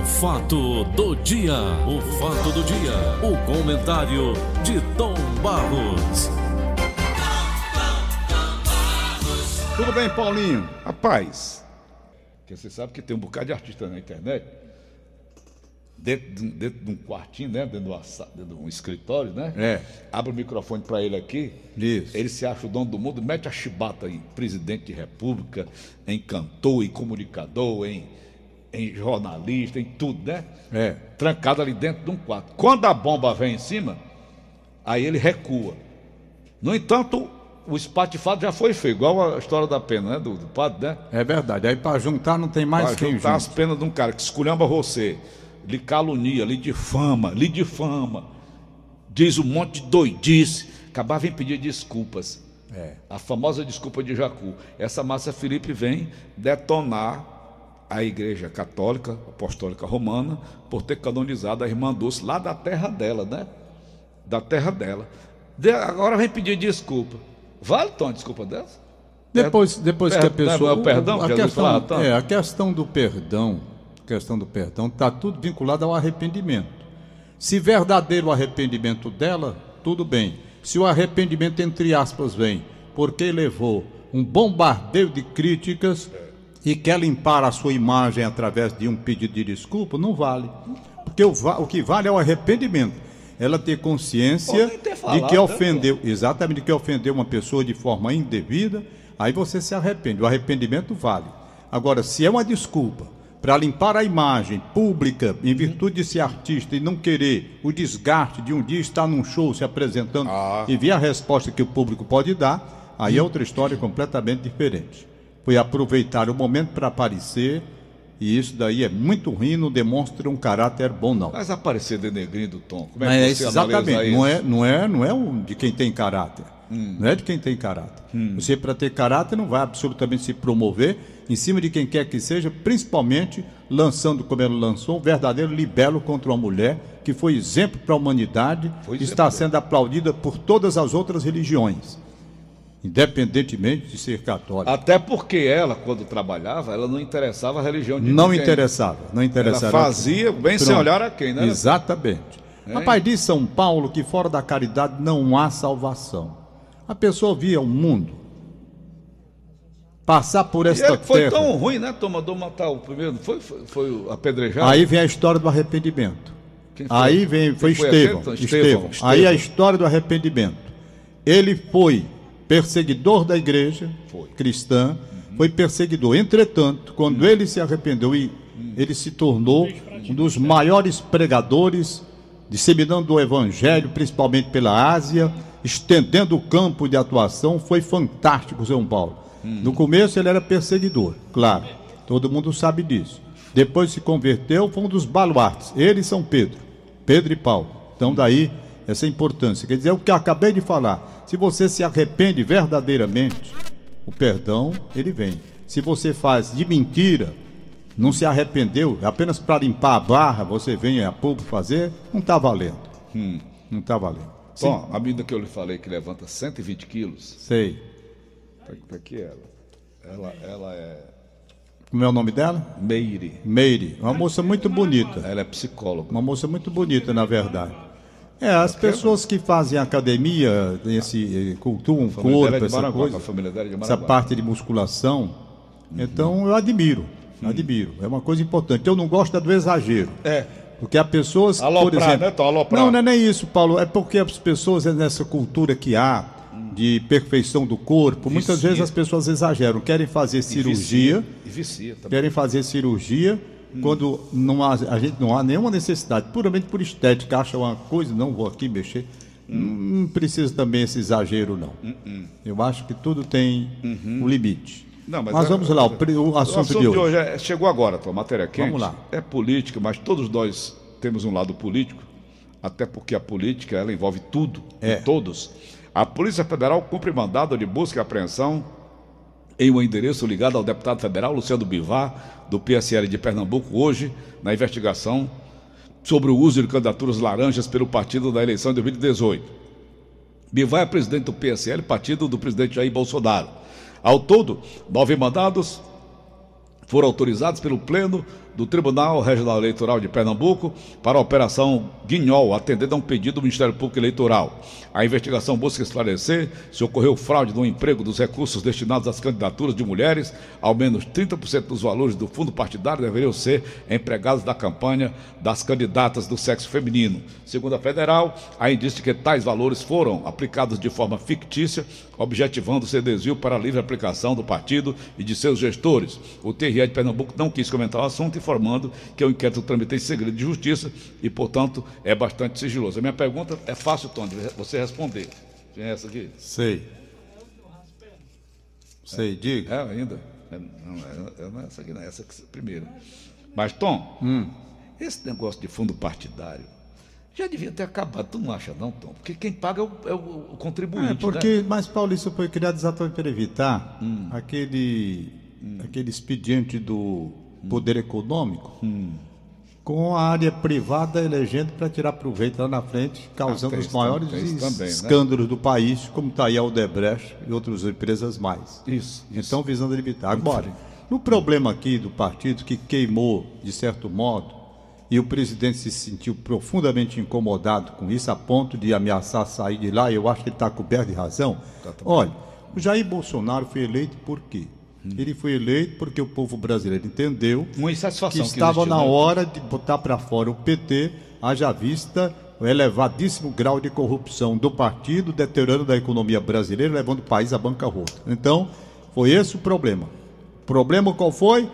O fato do dia, o fato do dia, o comentário de Tom Barros. Tudo bem, Paulinho? Rapaz, que você sabe que tem um bocado de artista na internet, dentro, de um- dentro de um quartinho, né? Dentro de, uma dentro de um escritório, né? É. Abre o microfone para ele aqui. Isso. Ele se acha o dono do mundo, mete a chibata em presidente de república, em cantor, em comunicador, em, em jornalista, em tudo, né? É. Trancado ali dentro de um quarto. Quando a bomba vem em cima, aí ele recua. No entanto, o espatifado já foi feio, igual a história da pena, né? Do, do padre, né? É verdade. Aí para juntar não tem mais Pra quem juntar as penas de um cara que esculhamba você, lhe calunia, lhe difama, lhe difama, diz um monte de doidice, acabava em pedir desculpas. É. A famosa desculpa de Jacu. Essa Márcia Felipe vem detonar a Igreja Católica Apostólica Romana por ter canonizado a irmã Dulce lá da terra dela, né? Da terra dela. De- agora vem pedir desculpa. Vale, Tom, a desculpa dessa? Depois, depois Per- que a pessoa. é o perdão a questão, fala, tá? é, a questão do perdão, a questão do perdão, está tudo vinculado ao arrependimento. Se verdadeiro o arrependimento dela, tudo bem. Se o arrependimento, entre aspas, vem porque levou um bombardeio de críticas e quer limpar a sua imagem através de um pedido de desculpa, não vale. Porque o, va- o que vale é o arrependimento. Ela ter consciência ter de falado, que né, ofendeu, exatamente, de que ofendeu uma pessoa de forma indevida, aí você se arrepende. O arrependimento vale. Agora, se é uma desculpa para limpar a imagem pública em virtude de ser artista e não querer o desgaste de um dia estar num show se apresentando Ah. e ver a resposta que o público pode dar, aí é outra história completamente diferente. Foi aproveitar o momento para aparecer e isso daí é muito ruim, não demonstra um caráter bom não. Mas aparecer denegrindo o Tom. Como é Mas que você isso, exatamente. analisa Não isso? é, não é, não é o de quem tem caráter. Não é de quem tem caráter. Você, para ter caráter, não vai absolutamente se promover em cima de quem quer que seja, principalmente lançando, como ele lançou, um verdadeiro libelo contra uma mulher que foi exemplo para a humanidade Foi e está sendo aplaudida por todas as outras religiões, independentemente de ser católica. Até porque ela, quando trabalhava, ela não interessava a religião de Não ninguém. interessava, não Ela interessava. fazia bem sem Pronto. olhar a quem, né? Exatamente. É, Rapaz, diz São Paulo que fora da caridade não há salvação. A pessoa via o mundo passar por E esta ele foi terra. tão ruim, né? Tom mandou matar o primeiro. Foi, foi, foi apedrejado? Aí vem a história do arrependimento. Foi? Aí vem, foi foi Estevão, aquele? Estevão. Estevão, Aí a Estevão. história do arrependimento. Ele foi perseguidor da igreja Foi. cristã, foi perseguidor. Entretanto, quando ele se arrependeu e ele se tornou um dos maiores pregadores, disseminando o evangelho, principalmente pela Ásia, estendendo o campo de atuação, foi fantástico São Paulo. No começo ele era perseguidor, claro, todo mundo sabe disso. Depois se converteu, foi um dos baluartes, ele e São Pedro, Pedro e Paulo. Então daí essa importância. Quer dizer, é o que eu acabei de falar. Se você se arrepende verdadeiramente, o perdão ele vem. Se você faz de mentira, não se arrependeu, é apenas para limpar a barra, você vem a público fazer, não está valendo. Não está valendo. Bom, a menina que eu lhe falei que levanta 120 quilos, Sei. tá, tá aqui ela. Ela, ela é Como é o nome dela? Meire. Meire. Uma moça muito bonita. Ela é psicóloga. Uma moça muito bonita, na verdade. É, as pessoas que fazem academia, esse, eh, cultuam o é corpo, de essa Maranguape, coisa, é essa parte de musculação, então eu admiro, admiro. É uma coisa importante. Eu não gosto é do exagero. É. Porque há pessoas, por Aloprar, exemplo... né, Tom? Aloprar. Não, não é nem isso, Paulo. É porque as pessoas, é nessa cultura que há de perfeição do corpo, muitas Vicia. vezes as pessoas exageram, querem fazer E cirurgia, vicia. E vicia também. querem fazer cirurgia quando não há, a gente não há nenhuma necessidade, puramente por estética, acha uma coisa, não vou aqui mexer. Não precisa também esse exagero, não. Eu acho que tudo tem um limite. Não, mas mas é- vamos lá, o, pri- o assunto, de hoje. é- chegou agora, Tom, matéria quente. Vamos lá. É política, mas todos nós temos um lado político, até porque a política ela envolve tudo, É. todos. A Polícia Federal cumpre mandado de busca e apreensão em um endereço ligado ao deputado federal Luciano Bivar, do PSL de Pernambuco, hoje, na investigação sobre o uso de candidaturas laranjas pelo partido da eleição de 2018. Bivar é presidente do PSL, partido do presidente Jair Bolsonaro. Ao todo, nove mandados foram autorizados pelo Pleno do Tribunal Regional Eleitoral de Pernambuco para a Operação Guinhol, atendendo a um pedido do Ministério Público Eleitoral. A investigação busca esclarecer se ocorreu fraude no emprego dos recursos destinados às candidaturas de mulheres. Ao menos 30% dos valores do fundo partidário deveriam ser empregados da campanha das candidatas do sexo feminino. Segundo a federal, há indício que tais valores foram aplicados de forma fictícia, objetivando ser desvio para a livre aplicação do partido e de seus gestores. O TRE de Pernambuco não quis comentar o assunto, informando que o inquérito tramitei em segredo de justiça e, portanto, é bastante sigiloso. A minha pergunta é fácil, Tony, você responder. Tem essa aqui? Sei. Sei, diga. É ainda? É, não, é, é, não é essa aqui, não. É essa aqui, primeiro. Mas, Tom, Hum. esse negócio de fundo partidário já devia ter acabado. Tu não acha, não, Tom? Porque quem paga é o, é o- contribuinte. É, porque, né? mas Paulista foi criado exatamente para evitar Hum. aquele, aquele expediente do poder econômico Hum. com a área privada elegendo para tirar proveito lá na frente, causando Ah, os maiores também, né? escândalos do país, como está aí a Odebrecht e outras empresas mais. Isso, isso. Então, visando limitar. Agora, no problema aqui do partido que queimou, de certo modo, e o presidente se sentiu profundamente incomodado com isso, a ponto de ameaçar sair de lá, eu acho que ele está coberto de razão. Olha, o Jair Bolsonaro foi eleito por quê? Ele foi eleito porque o povo brasileiro entendeu Uma que insatisfação. estava existiu, na né? hora de botar para fora o PT, haja vista o elevadíssimo grau de corrupção do partido, deteriorando a economia brasileira, levando o país à bancarrota. Então, foi esse o problema. O problema qual foi?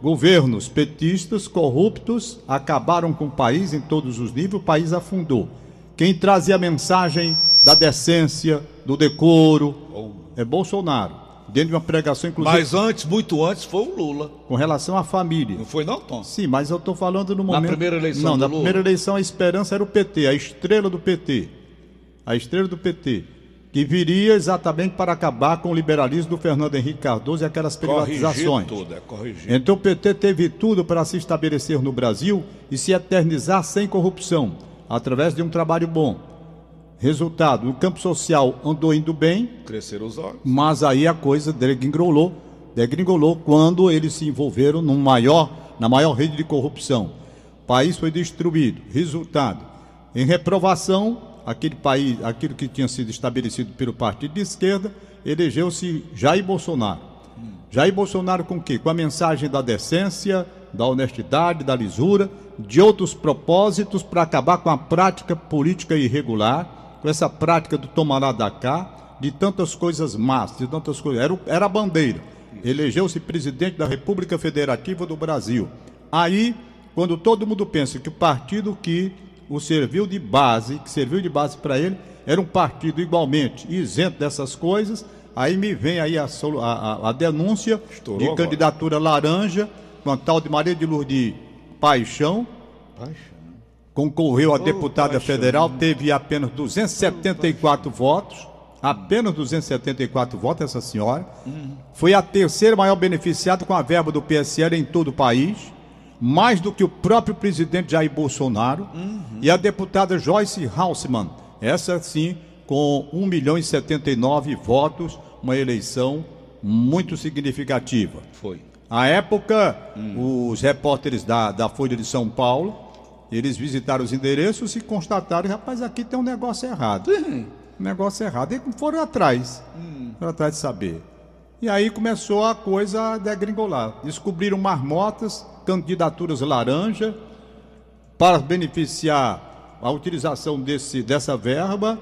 Governos petistas corruptos acabaram com o país em todos os níveis, o país afundou. Quem trazia a mensagem da decência, do decoro, é Bolsonaro. Dentro de uma pregação, inclusive, Mas antes, muito antes, foi o Lula. com relação à família. Não foi, não, Tom? Sim, mas eu estou falando no momento. primeira eleição Não, na Lula? primeira eleição a esperança era o PT, a estrela do PT. A estrela do PT. Que viria exatamente para acabar com o liberalismo do Fernando Henrique Cardoso e aquelas Corrigir privatizações. tudo, é corrigir. Então o PT teve tudo para se estabelecer no Brasil e se eternizar sem corrupção, através de um trabalho bom. Resultado, no campo social andou indo bem, Crescer os olhos. mas aí a coisa degringolou, degringolou quando eles se envolveram num maior, na maior rede de corrupção. O país foi destruído. Resultado, em reprovação, aquele país, aquilo que tinha sido estabelecido pelo partido de esquerda, elegeu-se Jair Bolsonaro. Jair Bolsonaro com o quê? Com a mensagem da decência, da honestidade, da lisura, de outros propósitos para acabar com a prática política irregular, com essa prática do tomará da cá, de tantas coisas más, de tantas coisas. Era, era a bandeira. Elegeu-se presidente da República Federativa do Brasil. Aí, quando todo mundo pensa que o partido que o serviu de base, que serviu de base para ele, era um partido igualmente isento dessas coisas, aí me vem aí a, a- a- denúncia Estourou de agora. candidatura laranja, com a tal de Maria de Lourdes Paixão, concorreu a deputada federal, teve apenas 274 votos, apenas 274 votos essa senhora. Foi a terceira maior beneficiada com a verba do PSL em todo o país, mais do que o próprio presidente Jair Bolsonaro. E a deputada Joyce Hausmann, essa sim, com 1 milhão e 79 votos, uma eleição muito significativa. Foi. À época, os repórteres da, da Folha de São Paulo, eles visitaram os endereços e constataram, rapaz, aqui tem um negócio errado. Um negócio errado. E foram atrás. Foram atrás de saber. E aí começou a coisa a degringolar. Descobriram marmotas, candidaturas laranja, para beneficiar a utilização desse, dessa verba.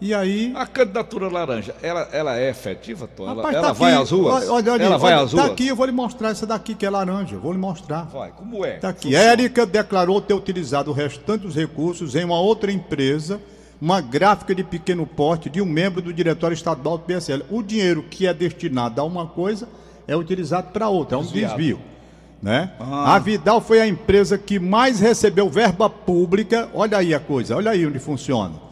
E aí A candidatura laranja, ela, ela é efetiva, Tom? Ela, Rapaz, ela tá vai aqui. às ruas? Olha, olha ela vai olha, às tá ruas? aqui, eu vou lhe mostrar essa daqui que é laranja. Vou lhe mostrar. Vai, como é? Tá aqui. Funciona. Érica declarou ter utilizado o restante dos recursos em uma outra empresa, uma gráfica de pequeno porte de um membro do diretório estadual do PSL. O dinheiro que é destinado a uma coisa é utilizado para outra, é um Desviado. desvio. Né? Ah. A Vidal foi a empresa que mais recebeu verba pública. Olha aí a coisa, olha aí onde funciona.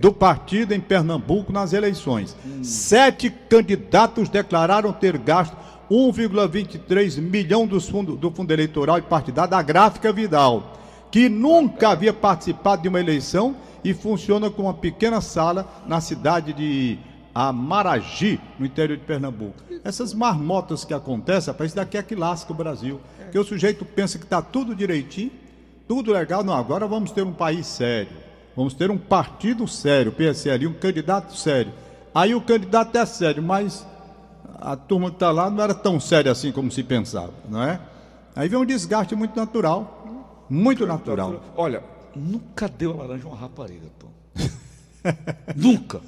Do partido em Pernambuco nas eleições. Sete candidatos declararam ter gasto 1,23 milhão dos fundo, do fundo eleitoral e partidário da Gráfica Vidal, que nunca havia participado de uma eleição e funciona com uma pequena sala na cidade de a Maragi, no interior de Pernambuco. Essas marmotas que acontecem, rapaz, isso daqui é que lasca o Brasil. Porque o sujeito pensa que está tudo direitinho, tudo legal. Não, agora vamos ter um país sério. Vamos ter um partido sério, PSL, um candidato sério. Aí o candidato é sério, mas a turma que está lá não era tão séria assim como se pensava, não é? Aí vem um desgaste muito natural, muito natural. Olha, nunca deu a laranja uma rapariga, Tom. nunca.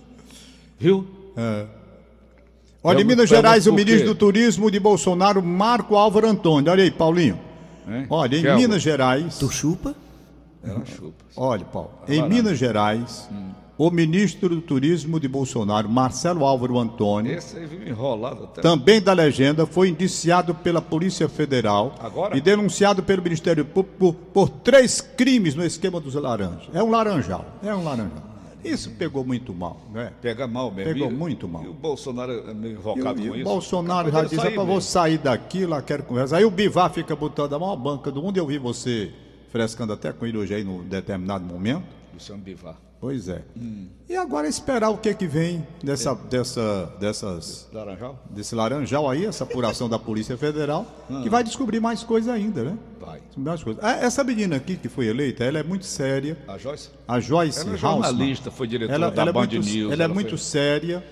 Viu? Olha, em Minas Gerais, o ministro do Turismo de Bolsonaro, Marco Álvaro Antônio. Olha aí, Paulinho. Hein? Olha, em Quer Minas? Gerais. Tu chupa? Ela chupa. Olha, Paulo, em. Minas Gerais, Hum. o ministro do Turismo de Bolsonaro, Marcelo Álvaro Antônio, Esse aí vive enrolado até. também da legenda, foi indiciado pela Polícia Federal Agora? e denunciado pelo Ministério Público por, por três crimes no esquema dos laranjas. É um laranjal, é um laranjal. Isso pegou muito mal, né? Pega mal mesmo. Pegou E- muito mal. E o Bolsonaro é meio E o, invocado e com o isso. Bolsonaro Capaz já diz, sair rapaz, vou sair daqui, lá quero conversa. Aí o Bivar fica botando a maior banca do mundo e eu vi você frescando até com ele hoje aí num determinado momento. Luciano Bivar. Pois é. Hum. E agora esperar o que que vem dessa, dessa, dessas, Laranjal? desse laranjal aí, essa apuração da Polícia Federal, que vai descobrir mais coisa ainda, né? Vai. Mais coisa. Ah, Essa menina aqui que foi eleita, ela é muito séria. A Joyce? A Joyce Ela é jornalista, foi diretora ela, da ela é Band muito, News. Ela é ela muito foi- séria,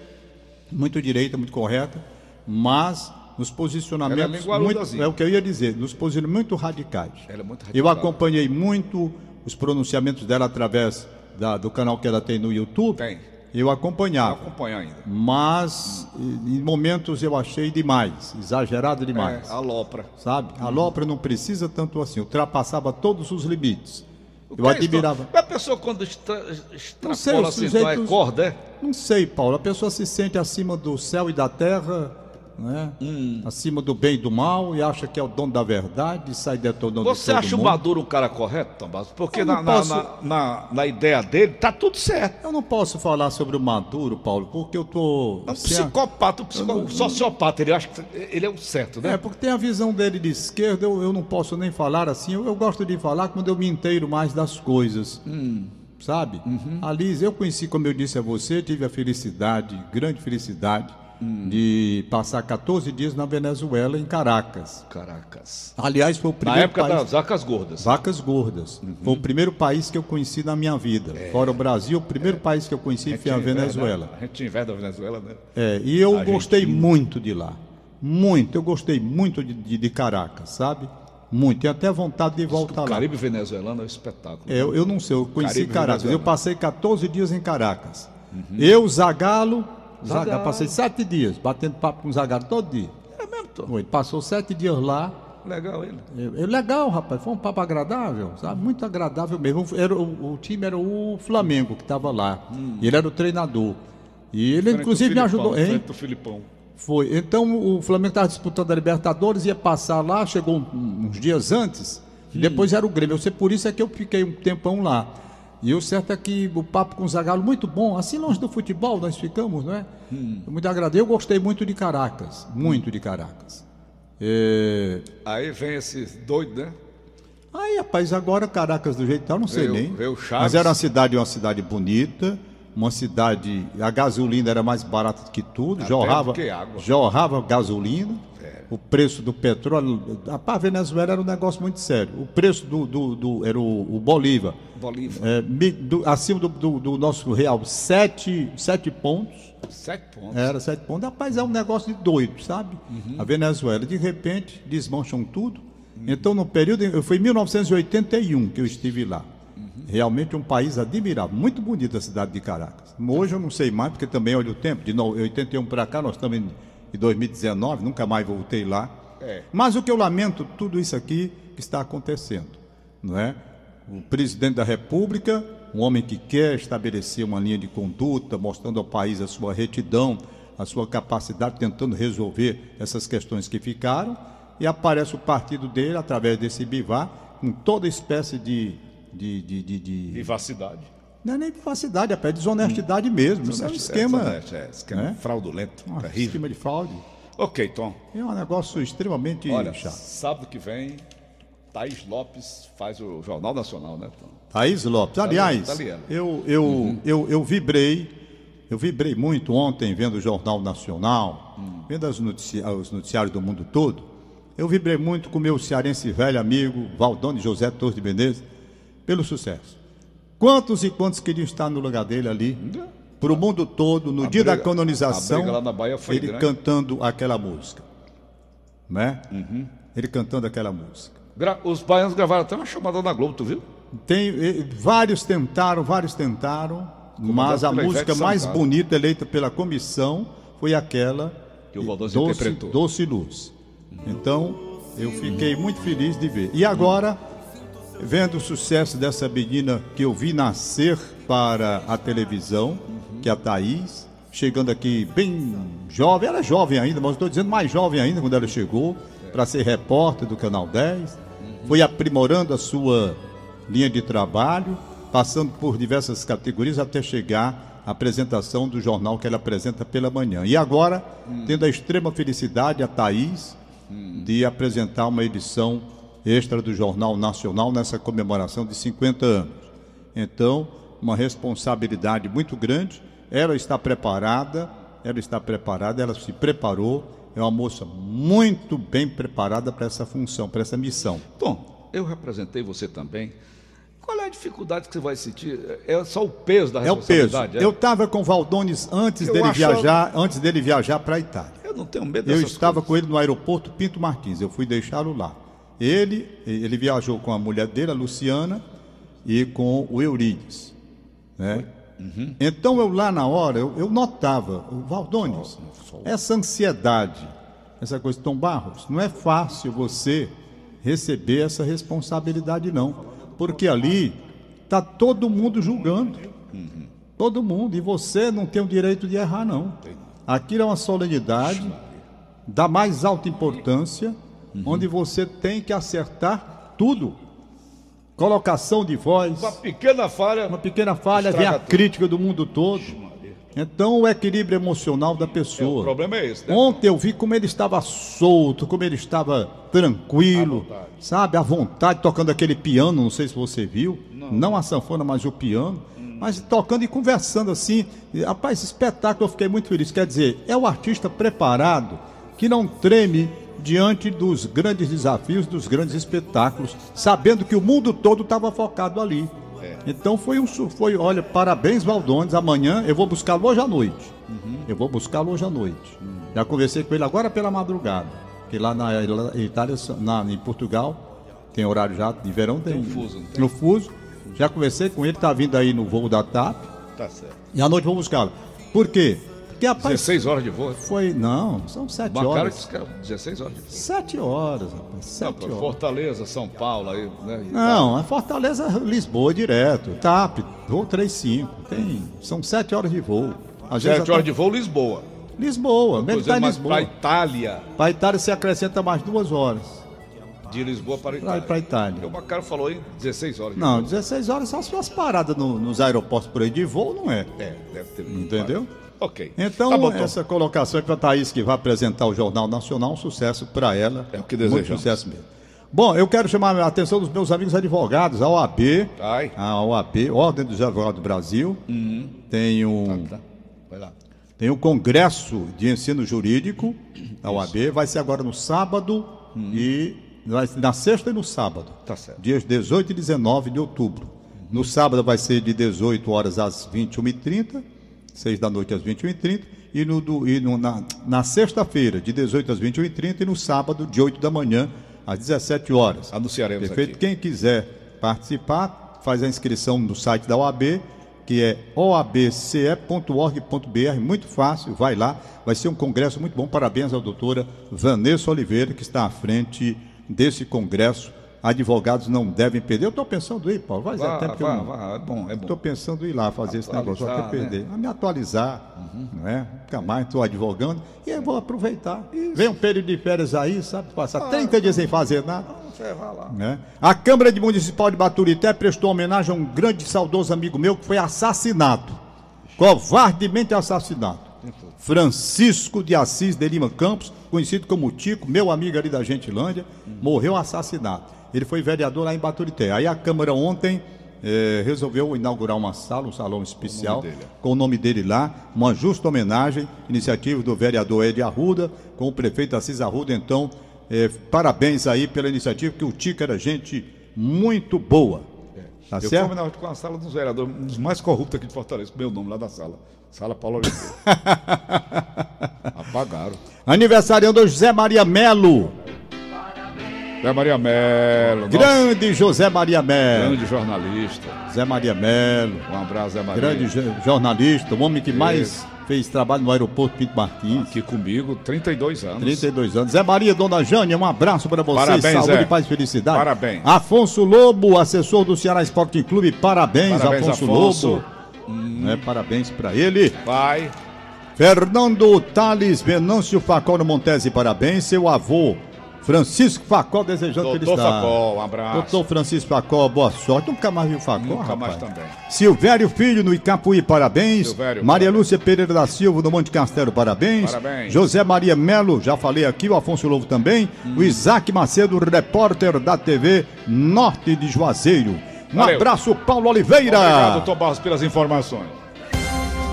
muito direita, muito correta, mas nos posicionamentos é linguarudazinha. muito, é o que eu ia dizer, nos posicionamentos muito radicais. Ela é muito Eu radical. acompanhei muito os pronunciamentos dela através da- do canal que ela tem no YouTube. Tem. Eu acompanhava. acompanhar ainda. Mas e- em momentos eu achei demais, exagerado demais. É, a Lopra. Sabe? A Lopra não precisa tanto assim, ultrapassava todos os limites. O Eu é admirava. Tom? A pessoa quando extra, Não sei, extrapola assim, então é sujeitos- corda, é? Não sei, Paulo. A pessoa se sente acima do céu e da terra, né? Hum. acima do bem e do mal, e acha que é o dono da verdade e sai detonando Você acha o mundo. Maduro um cara correto, Tomás? Porque na, não na, posso- na, na- na ideia dele tá tudo certo. Eu não posso falar sobre o Maduro, Paulo, porque eu tô. É um psicopata, um psico... um sociopata. Ele acha que ele é o certo, né? É, porque tem a visão dele de esquerda, eu, eu não posso nem falar assim. Eu, eu gosto de falar quando eu me inteiro mais das coisas. Hum. Sabe? Uhum. A Liz, eu conheci, como eu disse a você, tive a felicidade, grande felicidade, Hum. de passar 14 dias na Venezuela, em Caracas. Caracas. Aliás, foi o Na primeiro época país... das vacas gordas. Vacas gordas. Uhum. Foi o primeiro país que eu conheci na minha vida. Fora o Brasil, o primeiro país que eu conheci foi a Venezuela. né? A gente inveja a Venezuela, né? É, e eu Argentina. gostei muito de lá. Muito, eu gostei muito de, de, de Caracas, sabe? Muito. Tenho até vontade de voltar O lá. Caribe venezuelano é um espetáculo. É, eu, eu não sei, eu conheci Caribe Caracas. Eu passei 14 dias em Caracas. Eu, Zagalo, Zaga, Zagallo. passei sete dias batendo papo com o Zagalo todo dia. É mesmo, Tom. Foi, passou sete dias lá. Legal ele. É, é legal, rapaz. Foi um papo agradável, sabe? Muito agradável mesmo. Era, o, o time era o Flamengo que estava lá. E ele era o treinador. E ele, Frente inclusive, me ajudou. Hein? do Filipão. Foi. Então o Flamengo estava disputando a Libertadores, ia passar lá, chegou uns dias antes, e depois era o Grêmio. Eu sei por isso é que eu fiquei um tempão lá. E o certo é que o papo com o Zagallo, muito bom. Assim longe do futebol nós ficamos, não é? Muito agradável. Eu gostei muito de Caracas. Muito de Caracas. É, Aí vem esse doido, né? Aí, rapaz, agora Caracas do jeito que tá, eu não sei Veio- nem. veio Chaves. Mas era uma cidade, uma cidade bonita, uma cidade. A gasolina era mais barata que tudo, Até jorrava, que jorrava gasolina. O preço do petróleo. A Venezuela era um negócio muito sério. O preço do. do- do- era o, o Bolívar. Bolívar. é, do- acima do, nosso real, sete, sete pontos. Sete pontos. Era sete pontos. Rapaz, é um negócio de doido, sabe? A Venezuela, de repente, desmancham tudo. Então, no período. Foi em 1981 que eu estive lá. Realmente um país admirável. Muito bonita a cidade de Caracas. Hoje eu não sei mais, porque também olha o tempo. De no- 81 para cá, nós estamos em, em 2019, nunca mais voltei lá. É. Mas o que eu lamento, tudo isso aqui que está acontecendo. Não é? O presidente da República, um homem que quer estabelecer uma linha de conduta, mostrando ao país a sua retidão, a sua capacidade, tentando resolver essas questões que ficaram, e aparece o partido dele, através desse bivar, com toda espécie de. De, de, de, de- Vivacidade. Não é nem vivacidade, é desonestidade mesmo. Isso é um esquema. É, é, esquema né? fraudulento. um terrível. esquema de fraude. Ok, Tom. É um negócio extremamente Olha, chato. sábado que vem, Thaís Lopes faz o Jornal Nacional, né, Tom? Thaís Lopes. Aliás, eu, eu, eu, eu vibrei Eu vibrei muito ontem vendo o Jornal Nacional, vendo as notici- os noticiários do mundo todo. Eu vibrei muito com meu cearense velho amigo, Valdone José Torres de Menezes, pelo sucesso. Quantos e quantos queriam estar no lugar dele ali, para o mundo todo, no A dia da briga- canonização, a briga lá na Bahia foi ele grande. cantando aquela música. Né? Uhum. Ele cantando aquela música. Gra- Os baianos gravaram até uma chamada na Globo, tu viu? Tem, eh, vários tentaram, vários tentaram, mas a música mais bonita eleita pela comissão foi aquela Que o Valdoso Doce, interpretou. Doce Luz. Então, eu fiquei muito feliz de ver. E agora, vendo o sucesso dessa menina que eu vi nascer para a televisão, que é a Thaís, chegando aqui bem jovem, ela é jovem ainda, mas estou dizendo mais jovem ainda quando ela chegou, para ser repórter do Canal 10, foi aprimorando a sua linha de trabalho, passando por diversas categorias até chegar à apresentação do jornal que ela apresenta pela manhã. E agora, tendo a extrema felicidade, a Thaís, de apresentar uma edição extra do Jornal Nacional nessa comemoração de 50 anos. Então, uma responsabilidade muito grande. Ela está preparada, ela está preparada, ela se preparou. É uma moça muito bem preparada para essa função, para essa missão. Tom, eu representei você também. Qual é a dificuldade que você vai sentir? É só o peso da É o peso. responsabilidade? é? Eu estava com o Valdones antes Eu dele viajar, antes dele viajar para a Itália. Eu não tenho medo Eu dessas estava coisas. com ele no aeroporto Pinto Martins. Eu fui deixá-lo lá. Ele, ele viajou com a mulher dele, a Luciana, e com o Eurides. Né? Uhum. Então eu lá na hora, eu, eu notava, o Valdones, essa ansiedade, essa coisa de Tom Barros, não é fácil você receber essa responsabilidade, não. Porque ali está todo mundo julgando. Todo mundo. E você não tem o direito de errar, não. Aquilo é uma solenidade da mais alta importância, onde você tem que acertar tudo. Colocação de voz, Uma pequena falha. uma pequena falha, vem a tudo. crítica do mundo todo. Então, o equilíbrio emocional da É, o pessoa. problema é esse, né? Ontem eu vi como ele estava solto, como ele estava tranquilo, À sabe, à vontade, tocando aquele piano, não sei se você viu, não, a sanfona, mas o piano, mas tocando e conversando assim. Rapaz, esse espetáculo eu fiquei muito feliz. Quer dizer, é o artista preparado que não treme diante dos grandes desafios, dos grandes espetáculos, sabendo que o mundo todo estava focado ali. Então foi um, foi, olha, parabéns Valdones. Amanhã eu vou buscá-lo hoje à noite. Eu vou buscá-lo hoje à noite. Já conversei com ele agora pela madrugada. Que lá na Itália, na, em Portugal, tem horário já de verão, tem, um fuso, não tem? no fuso. Já conversei com ele, tá vindo aí no voo da TAP. Tá certo. E à noite vou buscá-lo. Por quê? Porque rapaz, 16 horas de voo. foi. Não, são sete Uma cara horas. disse que era 16 horas de voo. Sete horas, rapaz. Não, Sete pô, horas. Fortaleza, São Paulo, aí, né? Não, é Fortaleza, Lisboa direto. TAP, voo 35. Tem, são sete horas de voo. Às tal. vezes 7 até- horas de voo, Lisboa. Lisboa, em mas Lisboa. para Itália. Para Itália se acrescenta mais duas horas. De Lisboa para Itália. para Itália. O Macaro falou aí 16 horas Não, voo. 16 horas só se fosse parada no- nos aeroportos por aí de voo, não é? É, deve ter. Entendeu? Ok. Então, Tá essa colocação é para a Thaís, que vai apresentar o Jornal Nacional, um sucesso para ela. É o que Muito desejamos. sucesso mesmo. Bom, eu quero chamar a atenção dos meus amigos advogados, a OAB, Ai. a OAB, Ordem dos Advogados do Brasil, tem um... Tá. Vai lá. Tem o Congresso de Ensino Jurídico da OAB, vai ser agora no sábado e vai ser na sexta e no sábado. Tá certo. Dias 18 e 19 de outubro. No sábado vai ser de 18 horas às 21h30, 6 da noite às 21h30, e, no, do- e no- na, na sexta-feira, de 18 às 21h30, e no sábado, de 8 da manhã às 17 horas. Anunciaremos Perfeito? aqui. Quem quiser participar, faz a inscrição no site da OAB, que é oabce.org.br, muito fácil, vai lá, vai ser um congresso muito bom. Parabéns à doutora Vanessa Oliveira, que está à frente desse congresso. Advogados não devem perder. Eu estou pensando em ir, Paulo, faz Vá, tempo que eu vá, não... vá, é bom, é bom. Estou pensando em ir lá fazer esse negócio, até Atualizar, perder. né? A me atualizar, não é? Mais estou advogando e eu vou aproveitar. Vem um período de férias aí, sabe? Passar 30 dias sem fazer nada. Você vai lá. né? A Câmara de Municipal de Baturité prestou homenagem a um grande e saudoso amigo meu que foi assassinado. Covardemente assassinado. Francisco de Assis de Lima Campos, conhecido como Tico, meu amigo ali da Gentilândia, morreu assassinado. Ele foi vereador lá em Baturité. Aí a Câmara ontem eh, resolveu inaugurar uma sala, um salão especial, dele. com o nome dele lá, uma justa homenagem, iniciativa do vereador Ed Arruda, com o prefeito Assis Arruda. Então, eh, parabéns aí pela iniciativa, que o Tica era gente muito boa. Tá eu certo? fui com a sala dos vereadores, um dos mais corruptos aqui de Fortaleza, com meu nome lá da sala. Sala Paulo Oliveira. Apagaram. Aniversariando José Maria Melo. Zé Maria Melo, nosso Grande José Maria Melo. grande jornalista. Zé Maria Melo. Um abraço, Zé Maria. Grande jo- jornalista, o homem que mais Isso. fez trabalho no aeroporto Pinto Martins. Aqui comigo, 32 anos. 32 anos. Zé Maria, Dona Jânia, um abraço para vocês. Parabéns, Saúde, Zé. paz e felicidade. Parabéns. Afonso Lobo, assessor do Ceará Esporte Clube. Parabéns, Parabéns, Afonso, Afonso. Lobo. É, parabéns para ele. Pai, Fernando Thales Venâncio Facol no Montese, parabéns. Seu avô, Francisco Facol, desejando doutor felicidade. Facol, um abraço. Doutor Francisco Facol, boa sorte. Nunca mais viu Facol, Nunca rapaz. mais também. Silvério Filho no Icapuí, parabéns. Silvério, Maria parabéns. Lúcia Pereira da Silva no Monte Castelo, parabéns. Parabéns. José Maria Melo, já falei aqui, o Afonso Lobo também. Hum. O Isaac Macedo, repórter da TV Norte de Juazeiro. Um Valeu. abraço, Paulo Oliveira. Obrigado, doutor Barros, pelas informações.